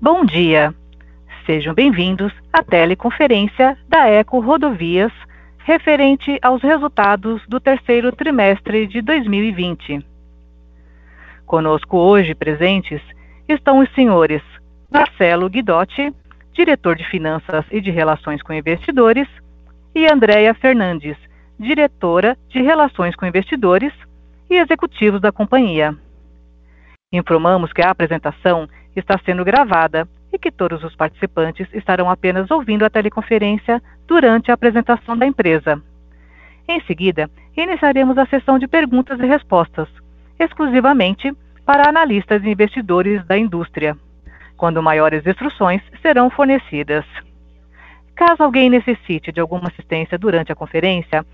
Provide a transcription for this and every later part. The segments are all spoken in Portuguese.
Bom dia. Sejam bem-vindos à teleconferência da Eco Rodovias referente aos resultados do terceiro trimestre de 2020. Conosco hoje presentes estão os senhores Marcelo Guidotti, diretor de Finanças e de Relações com Investidores, e Andréia Fernandes, diretora de Relações com Investidores e executivos da companhia. Informamos que a apresentação está sendo gravada e que todos os participantes estarão apenas ouvindo a teleconferência durante a apresentação da empresa. Em seguida, iniciaremos a sessão de perguntas e respostas, exclusivamente para analistas e investidores da indústria, quando maiores instruções serão fornecidas. Caso alguém necessite de alguma assistência durante a conferência,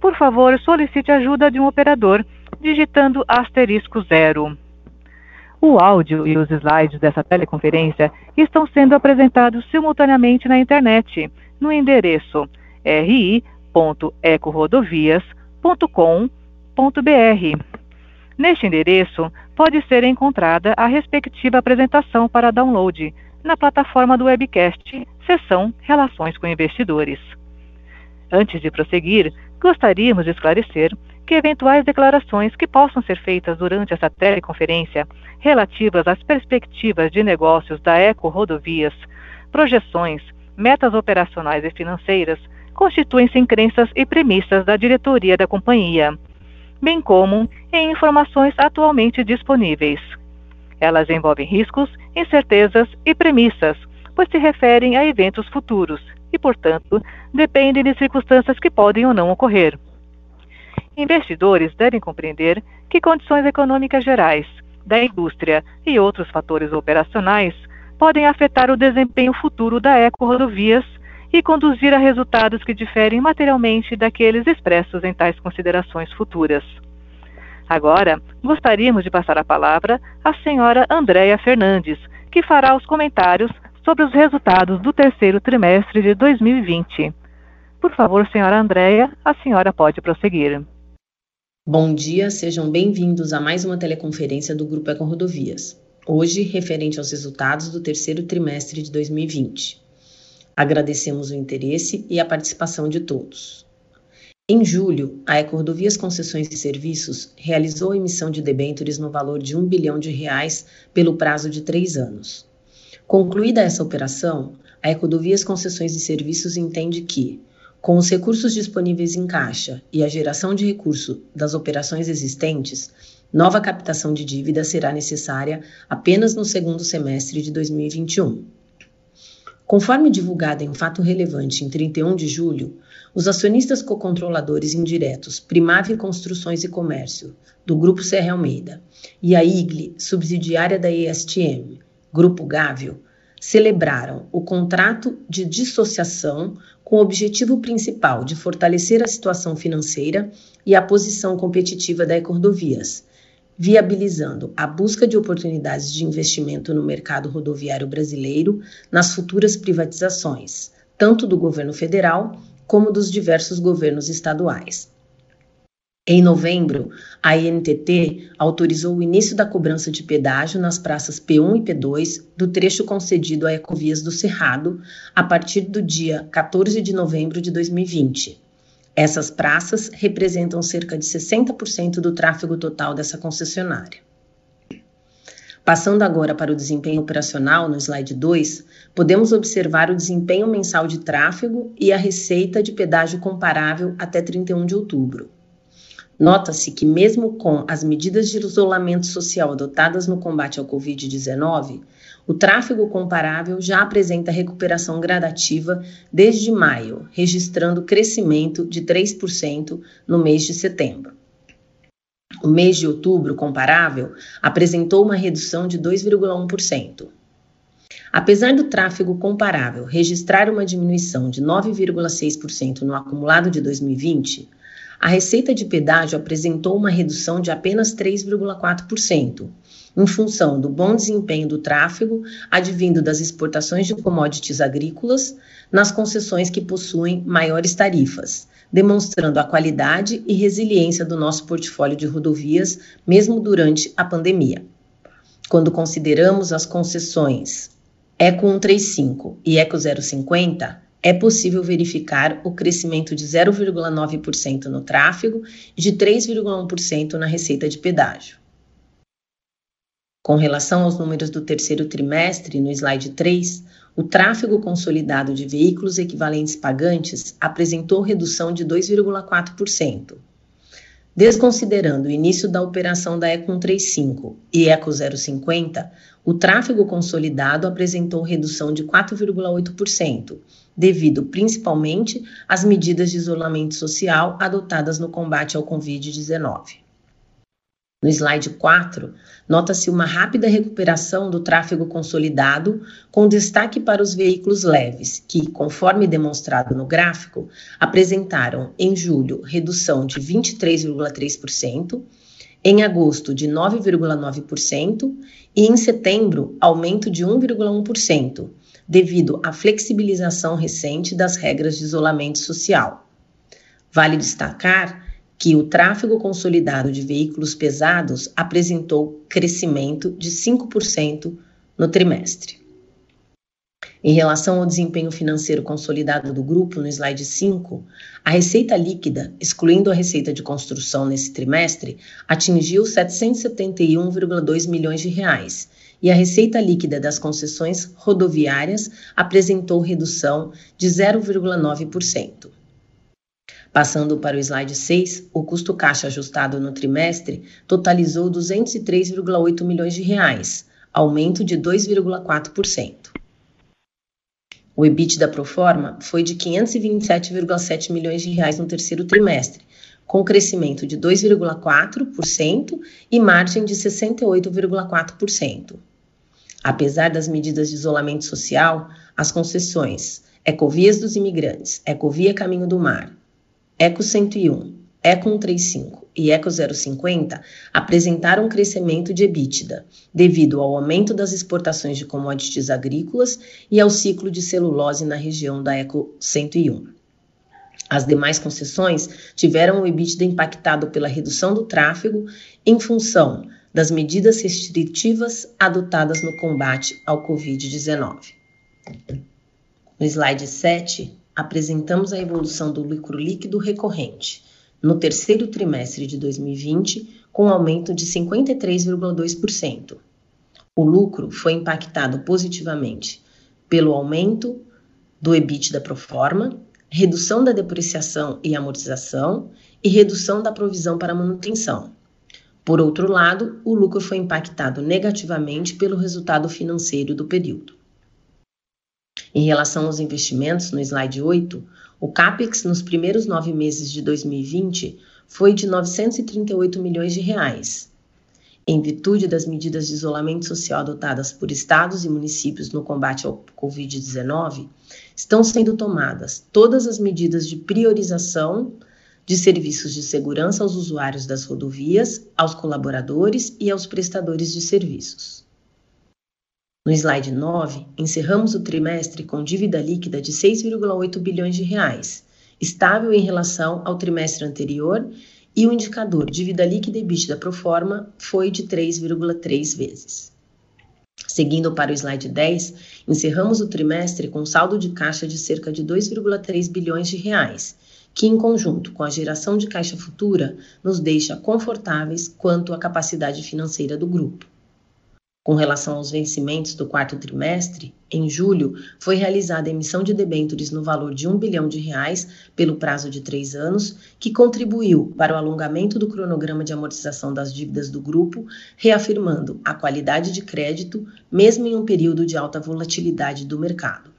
por favor solicite ajuda de um operador digitando asterisco zero. O áudio e os slides dessa teleconferência estão sendo apresentados simultaneamente na internet, no endereço ri.ecorodovias.com.br. Neste endereço, pode ser encontrada a respectiva apresentação para download na plataforma do webcast, seção Relações com Investidores. Antes de prosseguir, gostaríamos de esclarecer que eventuais declarações que possam ser feitas durante essa teleconferência relativas às perspectivas de negócios da Eco Rodovias, projeções, metas operacionais e financeiras constituem-se em crenças e premissas da diretoria da companhia, bem como em informações atualmente disponíveis. Elas envolvem riscos, incertezas e premissas, pois se referem a eventos futuros e, portanto, dependem de circunstâncias que podem ou não ocorrer. Investidores devem compreender que condições econômicas gerais, da indústria e outros fatores operacionais podem afetar o desempenho futuro da Eco Rodovias e conduzir a resultados que diferem materialmente daqueles expressos em tais considerações futuras. Agora, gostaríamos de passar a palavra à senhora Andréia Fernandes, que fará os comentários sobre os resultados do terceiro trimestre de 2020. Por favor, senhora Andréia, a senhora pode prosseguir. Bom dia, sejam bem-vindos a mais uma teleconferência do Grupo Eco Rodovias. Hoje, referente aos resultados do terceiro trimestre de 2020. Agradecemos o interesse e a participação de todos. Em julho, a Ecordovias Concessões e Serviços realizou a emissão de debêntures no valor de um bilhão de reais pelo prazo de três anos. Concluída essa operação, a Ecodovias Concessões e Serviços entende que, com os recursos disponíveis em caixa e a geração de recurso das operações existentes, nova captação de dívida será necessária apenas no segundo semestre de 2021. Conforme divulgado em fato relevante em 31 de julho, os acionistas cocontroladores indiretos Primave Construções e Comércio, do Grupo Serra Almeida, e a IGLE, subsidiária da ESTM, Grupo Gávio, celebraram o contrato de dissociação com o objetivo principal de fortalecer a situação financeira e a posição competitiva da Ecordovias, viabilizando a busca de oportunidades de investimento no mercado rodoviário brasileiro nas futuras privatizações, tanto do governo federal como dos diversos governos estaduais. Em novembro, a INTT autorizou o início da cobrança de pedágio nas praças P1 e P2 do trecho concedido a Ecovias do Cerrado a partir do dia 14 de novembro de 2020. Essas praças representam cerca de 60% do tráfego total dessa concessionária. Passando agora para o desempenho operacional, no slide 2, podemos observar o desempenho mensal de tráfego e a receita de pedágio comparável até 31 de outubro. Nota-se que, mesmo com as medidas de isolamento social adotadas no combate ao Covid-19, o tráfego comparável já apresenta recuperação gradativa desde maio, registrando crescimento de 3% no mês de setembro. O mês de outubro comparável apresentou uma redução de 2,1%. Apesar do tráfego comparável registrar uma diminuição de 9,6% no acumulado de 2020, a receita de pedágio apresentou uma redução de apenas 3,4%, em função do bom desempenho do tráfego advindo das exportações de commodities agrícolas nas concessões que possuem maiores tarifas, demonstrando a qualidade e resiliência do nosso portfólio de rodovias, mesmo durante a pandemia. Quando consideramos as concessões Eco 135 e Eco 050, é possível verificar o crescimento de 0,9% no tráfego e de 3,1% na receita de pedágio. Com relação aos números do terceiro trimestre, no slide 3, o tráfego consolidado de veículos equivalentes pagantes apresentou redução de 2,4%. Desconsiderando o início da operação da Eco 135 e Eco 050, o tráfego consolidado apresentou redução de 4,8%, devido principalmente às medidas de isolamento social adotadas no combate ao Covid-19. No slide 4, nota-se uma rápida recuperação do tráfego consolidado, com destaque para os veículos leves, que, conforme demonstrado no gráfico, apresentaram em julho redução de 23,3%, em agosto de 9,9% e em setembro aumento de 1,1%, devido à flexibilização recente das regras de isolamento social. Vale destacar que o tráfego consolidado de veículos pesados apresentou crescimento de 5% no trimestre. Em relação ao desempenho financeiro consolidado do grupo, no slide 5, a receita líquida, excluindo a receita de construção nesse trimestre, atingiu 771,2 milhões de reais, e a receita líquida das concessões rodoviárias apresentou redução de 0,9%. Passando para o slide 6, o custo caixa ajustado no trimestre totalizou 203,8 milhões de reais, aumento de 2,4%. O EBITDA pro forma foi de 527,7 milhões de reais no terceiro trimestre, com crescimento de 2,4% e margem de 68,4%. Apesar das medidas de isolamento social, as concessões Ecovias dos Imigrantes, Ecovia Caminho do Mar, Eco 101, Eco 135 e Eco 050 apresentaram crescimento de EBITDA, devido ao aumento das exportações de commodities agrícolas e ao ciclo de celulose na região da Eco 101. As demais concessões tiveram o EBITDA impactado pela redução do tráfego em função das medidas restritivas adotadas no combate ao Covid-19. No slide 7, apresentamos a evolução do lucro líquido recorrente no terceiro trimestre de 2020, com aumento de 53,2%. O lucro foi impactado positivamente pelo aumento do EBITDA pro forma, redução da depreciação e amortização e redução da provisão para manutenção. Por outro lado, o lucro foi impactado negativamente pelo resultado financeiro do período. Em relação aos investimentos, no slide 8, o CAPEX nos primeiros nove meses de 2020 foi de 938 milhões de reais. Em virtude das medidas de isolamento social adotadas por estados e municípios no combate ao Covid-19, estão sendo tomadas todas as medidas de priorização de serviços de segurança aos usuários das rodovias, aos colaboradores e aos prestadores de serviços. No slide 9, encerramos o trimestre com dívida líquida de 6,8 bilhões de reais, estável em relação ao trimestre anterior, e o indicador dívida líquida e EBITDA pro forma foi de 3,3 vezes. Seguindo para o slide 10, encerramos o trimestre com saldo de caixa de cerca de 2,3 bilhões de reais, que, em conjunto com a geração de caixa futura, nos deixa confortáveis quanto à capacidade financeira do grupo. Com relação aos vencimentos do quarto trimestre, em julho foi realizada a emissão de debêntures no valor de um bilhão de reais pelo prazo de três anos, que contribuiu para o alongamento do cronograma de amortização das dívidas do grupo, reafirmando a qualidade de crédito, mesmo em um período de alta volatilidade do mercado.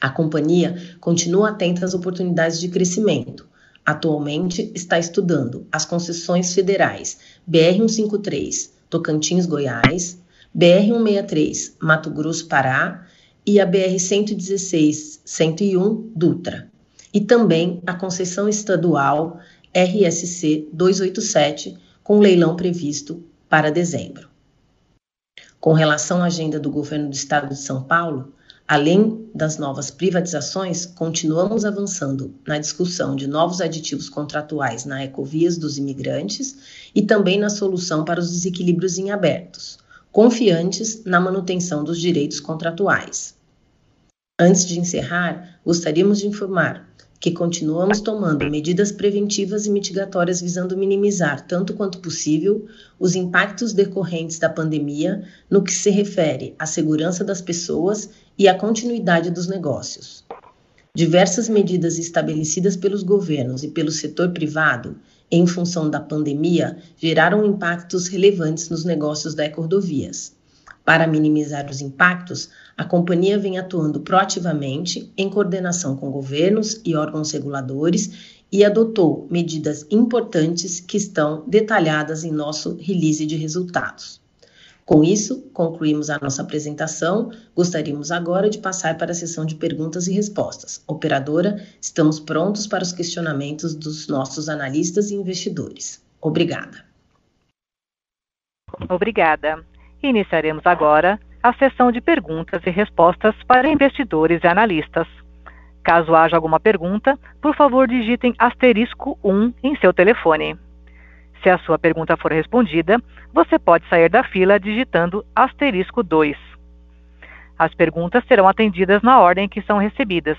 A companhia continua atenta às oportunidades de crescimento. Atualmente está estudando as concessões federais BR-153, Tocantins, Goiás, BR-163, Mato Grosso, Pará e a BR-116-101, Dutra, e também a concessão estadual RSC 287, com leilão previsto para dezembro. Com relação à agenda do governo do estado de São Paulo, Além das novas privatizações, continuamos avançando na discussão de novos aditivos contratuais na ecovias dos imigrantes e também na solução para os desequilíbrios em abertos, confiantes na manutenção dos direitos contratuais. Antes de encerrar, gostaríamos de informar que continuamos tomando medidas preventivas e mitigatórias visando minimizar, tanto quanto possível, os impactos decorrentes da pandemia no que se refere à segurança das pessoas e à continuidade dos negócios. Diversas medidas estabelecidas pelos governos e pelo setor privado, em função da pandemia, geraram impactos relevantes nos negócios da Ecordovias. Para minimizar os impactos, a companhia vem atuando proativamente em coordenação com governos e órgãos reguladores e adotou medidas importantes que estão detalhadas em nosso release de resultados. Com isso, concluímos a nossa apresentação. Gostaríamos agora de passar para a sessão de perguntas e respostas. Operadora, estamos prontos para os questionamentos dos nossos analistas e investidores. Obrigada. Obrigada. Iniciaremos agora a sessão de perguntas e respostas para investidores e analistas. Caso haja alguma pergunta, por favor digitem asterisco 1 em seu telefone. Se a sua pergunta for respondida, você pode sair da fila digitando asterisco 2. As perguntas serão atendidas na ordem que são recebidas.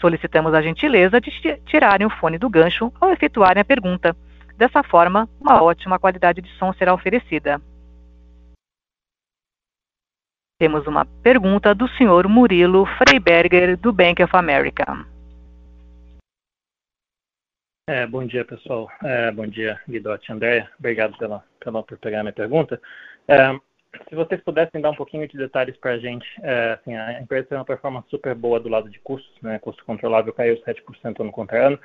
Solicitamos a gentileza de tirarem o fone do gancho ao efetuarem a pergunta. Dessa forma, uma ótima qualidade de som será oferecida. Temos uma pergunta do senhor Murilo Freiberger, do Bank of America. É, bom dia, pessoal. É, bom dia, Guidotti Andréia. Obrigado pela, pela, por pegar minha pergunta. É, se vocês pudessem dar um pouquinho de detalhes para a gente, é, assim, a empresa tem uma performance super boa do lado de custos, né? custo controlável caiu 7% ano contra ano,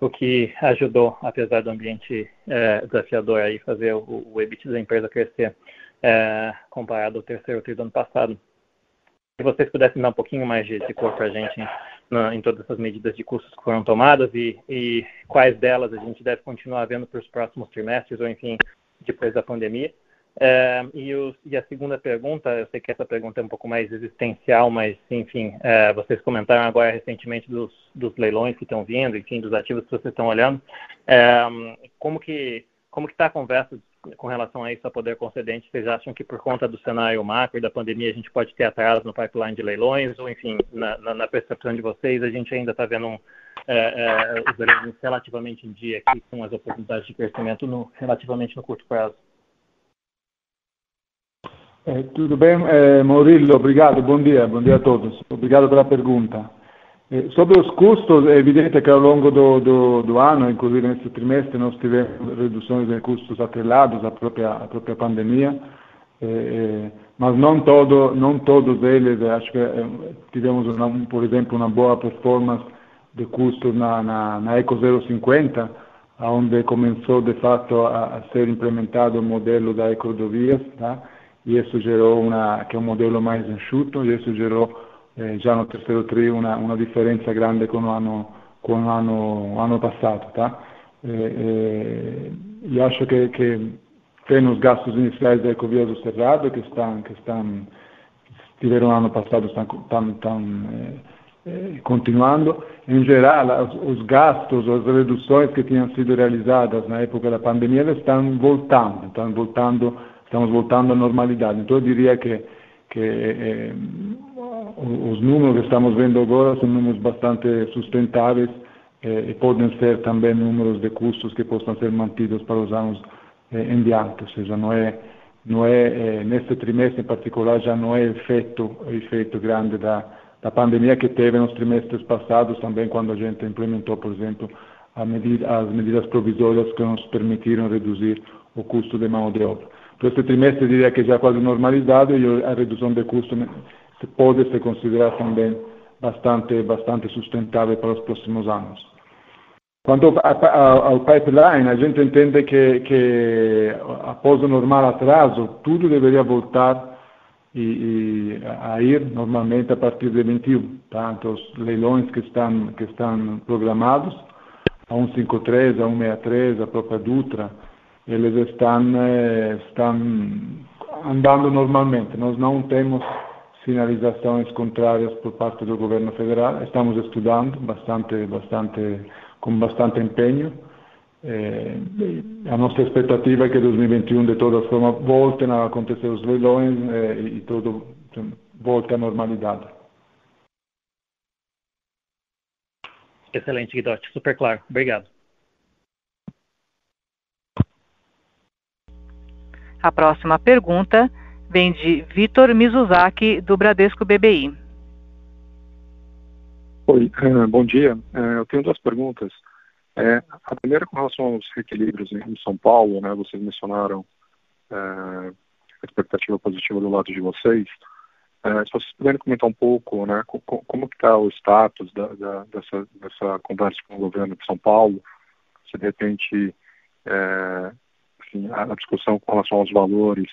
o que ajudou, apesar do ambiente é, desafiador, aí, fazer o, o EBIT da empresa crescer é, comparado ao terceiro tri do ano passado. Se vocês pudessem dar um pouquinho mais de, de cor para a gente em, em todas essas medidas de custos que foram tomadas e, e quais delas a gente deve continuar vendo para os próximos trimestres ou, enfim, depois da pandemia. É, e, o, e, a segunda pergunta, eu sei que essa pergunta é um pouco mais existencial, mas, enfim, é, vocês comentaram agora recentemente dos, dos, leilões que estão vindo, enfim, dos ativos que vocês estão olhando. É, como que como está a conversa com relação a isso a poder concedente, vocês acham que por conta do cenário macro e da pandemia a gente pode ter atraso no pipeline de leilões, ou enfim, na, na, na percepção de vocês, a gente ainda está vendo um, é, é, os leilões relativamente em dia aqui, com as oportunidades de crescimento no, relativamente no curto prazo? Eh, tudo bem, eh, Maurílio, obrigado, bom dia, bom dia a todos. Obrigado pela pergunta. Eh, sobre os custos, é evidente que ao longo do, do, do ano, inclusive nesse trimestre, nós tivemos reduções de custos atrelados à própria, à própria pandemia, eh mas não, todo, não todos eles, acho que tivemos, uma, por exemplo, uma boa performance de custos na, na, na Eco 050, onde começou de fato a, a ser implementado o modelo da Ecodovias, tá? e isso gerou uma, que é um modelo mais enxuto, e isso gerou eh, già no terzo tri una, una, differenza grande con l'anno, passato. Tá? Eh, eh, acho que, que tem os gastos iniciais da Ecovias do Cerrado, que estão, que estão tiveram ano passado, estão, estão, estão eh, eh, continuando. Em geral, os, os gastos, as reduções que tinham sido realizadas na época pandemia, estão voltando, estão voltando, estamos voltando à normalidade. Então, eu diria que, que os números que estamos vendo agora são números bastante sustentáveis eh, e podem ser também números de custos que possam ser mantidos para os anos eh, em diante, ou seja, não é, não é eh, neste trimestre em particular já não é efeito, efeito grande da, da pandemia que teve nos trimestres passados também quando a gente implementou, por exemplo, medida, as medidas provisórias que nos permitiram reduzir o custo de mão de obra. Para este trimestre diria que já quase normalizado e a redução de custo pode ser considerado também bastante, bastante sustentável para os próximos anos. Quanto ao pipeline, a gente entende que, que após o normal atraso, tudo deveria voltar e, e a ir normalmente a partir de 21. Tá? Então, os leilões que estão, que estão programados, a 153, a 163, a própria Dutra, eles estão, eh, estão andando normalmente. Nós não temos sinalizações contrárias por parte do governo federal. Estamos estudando bastante, bastante, com bastante empenho é, a nossa expectativa é que 2021, de todas formas, voltem a acontecer os leilões é, e tudo volte à normalidade. Excelente, Guidotti. Super claro. Obrigado. A próxima pergunta vem de Vitor Mizuzaki, do Bradesco BBI. Oi, uh, bom dia. Uh, eu tenho duas perguntas. Uh, a primeira com relação aos reequilíbrios em São Paulo, né? Vocês mencionaram a expectativa positiva do lado de vocês. se vocês puderem comentar um pouco, né? Como está o status dessa, conversa com o governo de São Paulo? Se de repente a discussão com relação aos valores,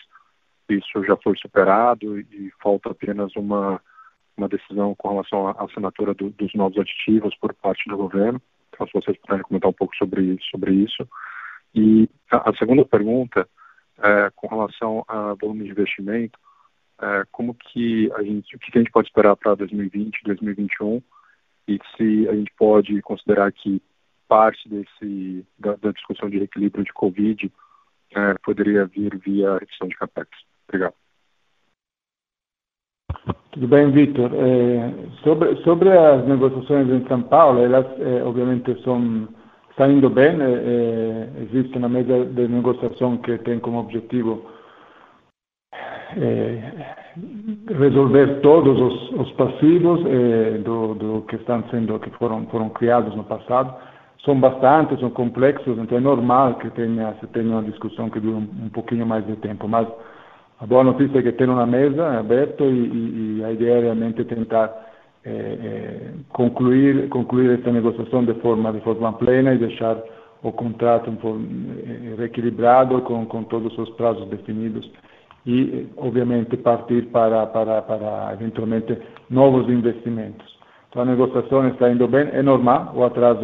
isso já foi superado e falta apenas uma uma decisão com relação à assinatura do, dos novos aditivos por parte do governo. Então, se vocês puderem comentar um pouco sobre, sobre isso. E a, a segunda pergunta, é, com relação a volume de investimento, é, como que a gente, o que a gente pode esperar para 2020, 2021 e se a gente pode considerar que parte desse da, da discussão de equilíbrio de Covid é, poderia vir via redução de capex. Obrigado. Tudo bem, Vitor. É, sobre, sobre as negociações em São Paulo, elas é, obviamente são saindo bem. É, existe uma mesa de negociação que tem como objetivo resolver todos os, os passivos do, do, que estão sendo que foram foram criados no passado. São bastantes, são complexos, então é normal que tenha se tenha uma discussão que dure um, um pouquinho mais de tempo, mas a boa notícia é que tem uma mesa aberta e, e, e a ideia é realmente tentar é, é, concluir concluir essa negociação de forma de forma plena e deixar o contrato um reequilibrado com, com todos os prazos definidos e obviamente partir para para para eventualmente novos investimentos. Então a negociação está indo bem, é normal o atraso,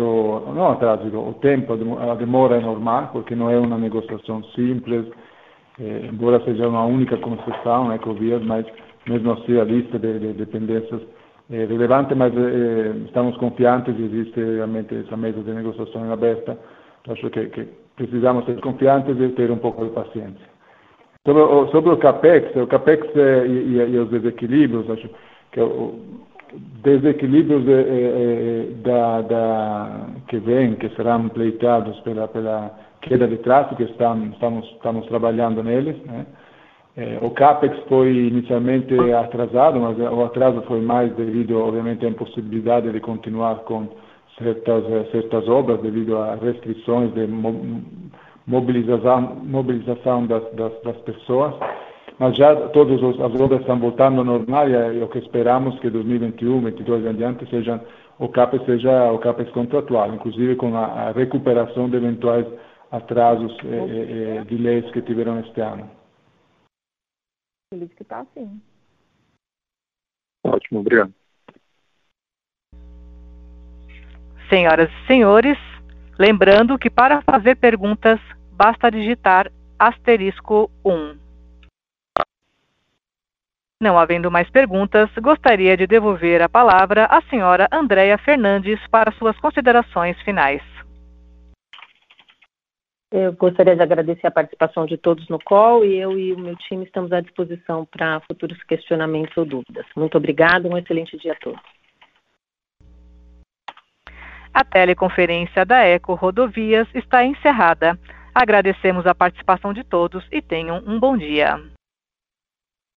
não atraso, o tempo, a demora é normal porque não é uma negociação simples eh, embora seja uma única concessão, né, Covias, mas mesmo assim a lista de, de dependências é relevante, mas eh, estamos confiantes existe realmente essa mesa de negociação aberta. Acho que, que, precisamos ser confiantes e ter um pouco de paciência. Sobre o, sobre o CAPEX, o CAPEX e, e, e os desequilíbrios, acho que o, desequilíbrios de, da, da, que vêm, que serão pleiteados pela, pela queda de tráfego, estamos, estamos, estamos trabalhando neles. Né? É, o CAPEX foi inicialmente atrasado, mas o atraso foi mais devido, obviamente, à impossibilidade de continuar com certas, certas obras, devido a restrições de mobilização, mobilização das, das, das pessoas. Mas já todas as obras estão voltando ao normal e o que esperamos que 2021, 2022 em diante seja o CAPEX seja o CAPEX contratual, inclusive com a, a recuperação de eventuais atrasos e eh, eh, delays que tiveram este ano. Feliz que está assim. Ótimo, obrigado. Senhoras e senhores, lembrando que para fazer perguntas basta digitar asterisco 1. Não havendo mais perguntas, gostaria de devolver a palavra à senhora Andréia Fernandes para suas considerações finais. Eu gostaria de agradecer a participação de todos no call e eu e o meu time estamos à disposição para futuros questionamentos ou dúvidas. Muito obrigada, um excelente dia a todos. A teleconferência da Eco Rodovias está encerrada. Agradecemos a participação de todos e tenham um bom dia.